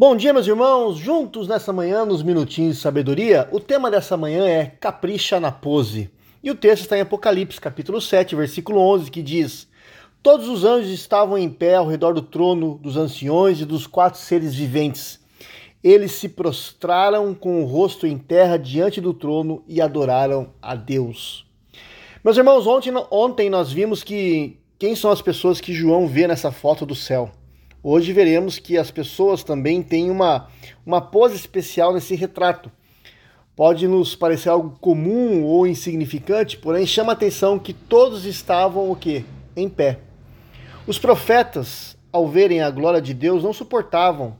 Bom dia, meus irmãos, juntos nessa manhã nos Minutinhos de Sabedoria. O tema dessa manhã é Capricha na Pose. E o texto está em Apocalipse, capítulo 7, versículo 11, que diz: Todos os anjos estavam em pé ao redor do trono dos anciões e dos quatro seres viventes. Eles se prostraram com o rosto em terra diante do trono e adoraram a Deus. Meus irmãos, ontem, ontem nós vimos que quem são as pessoas que João vê nessa foto do céu. Hoje veremos que as pessoas também têm uma, uma pose especial nesse retrato. Pode nos parecer algo comum ou insignificante, porém chama a atenção que todos estavam o quê? Em pé. Os profetas, ao verem a glória de Deus, não suportavam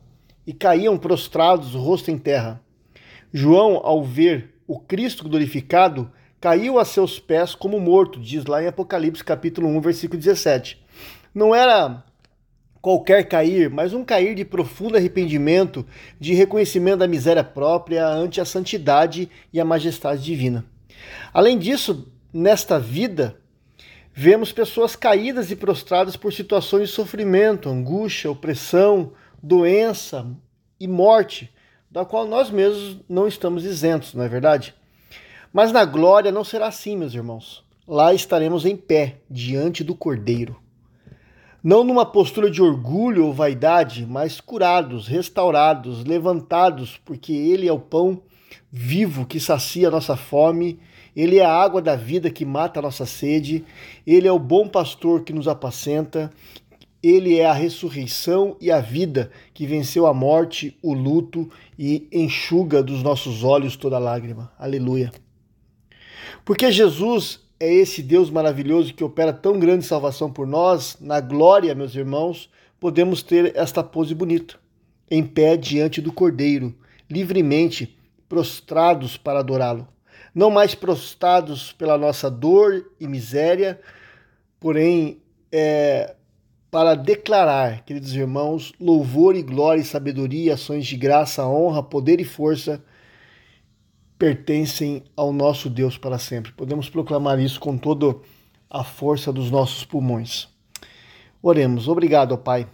e caíam prostrados, rosto em terra. João, ao ver o Cristo glorificado, caiu a seus pés como morto, diz lá em Apocalipse capítulo 1, versículo 17. Não era qualquer cair, mas um cair de profundo arrependimento, de reconhecimento da miséria própria ante a santidade e a majestade divina. Além disso, nesta vida, vemos pessoas caídas e prostradas por situações de sofrimento, angústia, opressão, doença e morte, da qual nós mesmos não estamos isentos, não é verdade? Mas na glória não será assim, meus irmãos. Lá estaremos em pé diante do Cordeiro não numa postura de orgulho ou vaidade, mas curados, restaurados, levantados, porque Ele é o pão vivo que sacia a nossa fome, Ele é a água da vida que mata a nossa sede, Ele é o bom pastor que nos apacenta, Ele é a ressurreição e a vida que venceu a morte, o luto e enxuga dos nossos olhos toda lágrima. Aleluia. Porque Jesus é esse Deus maravilhoso que opera tão grande salvação por nós, na glória, meus irmãos, podemos ter esta pose bonita, em pé diante do Cordeiro, livremente prostrados para adorá-lo. Não mais prostrados pela nossa dor e miséria, porém é, para declarar, queridos irmãos, louvor e glória e sabedoria, ações de graça, honra, poder e força pertencem ao nosso Deus para sempre. Podemos proclamar isso com toda a força dos nossos pulmões. Oremos. Obrigado, Pai,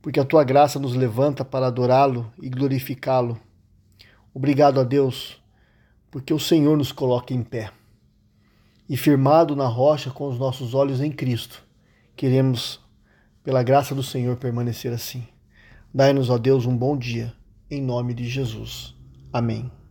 porque a tua graça nos levanta para adorá-lo e glorificá-lo. Obrigado a Deus, porque o Senhor nos coloca em pé. E firmado na rocha com os nossos olhos em Cristo, queremos, pela graça do Senhor, permanecer assim. Dai-nos, ó Deus, um bom dia, em nome de Jesus. Amém.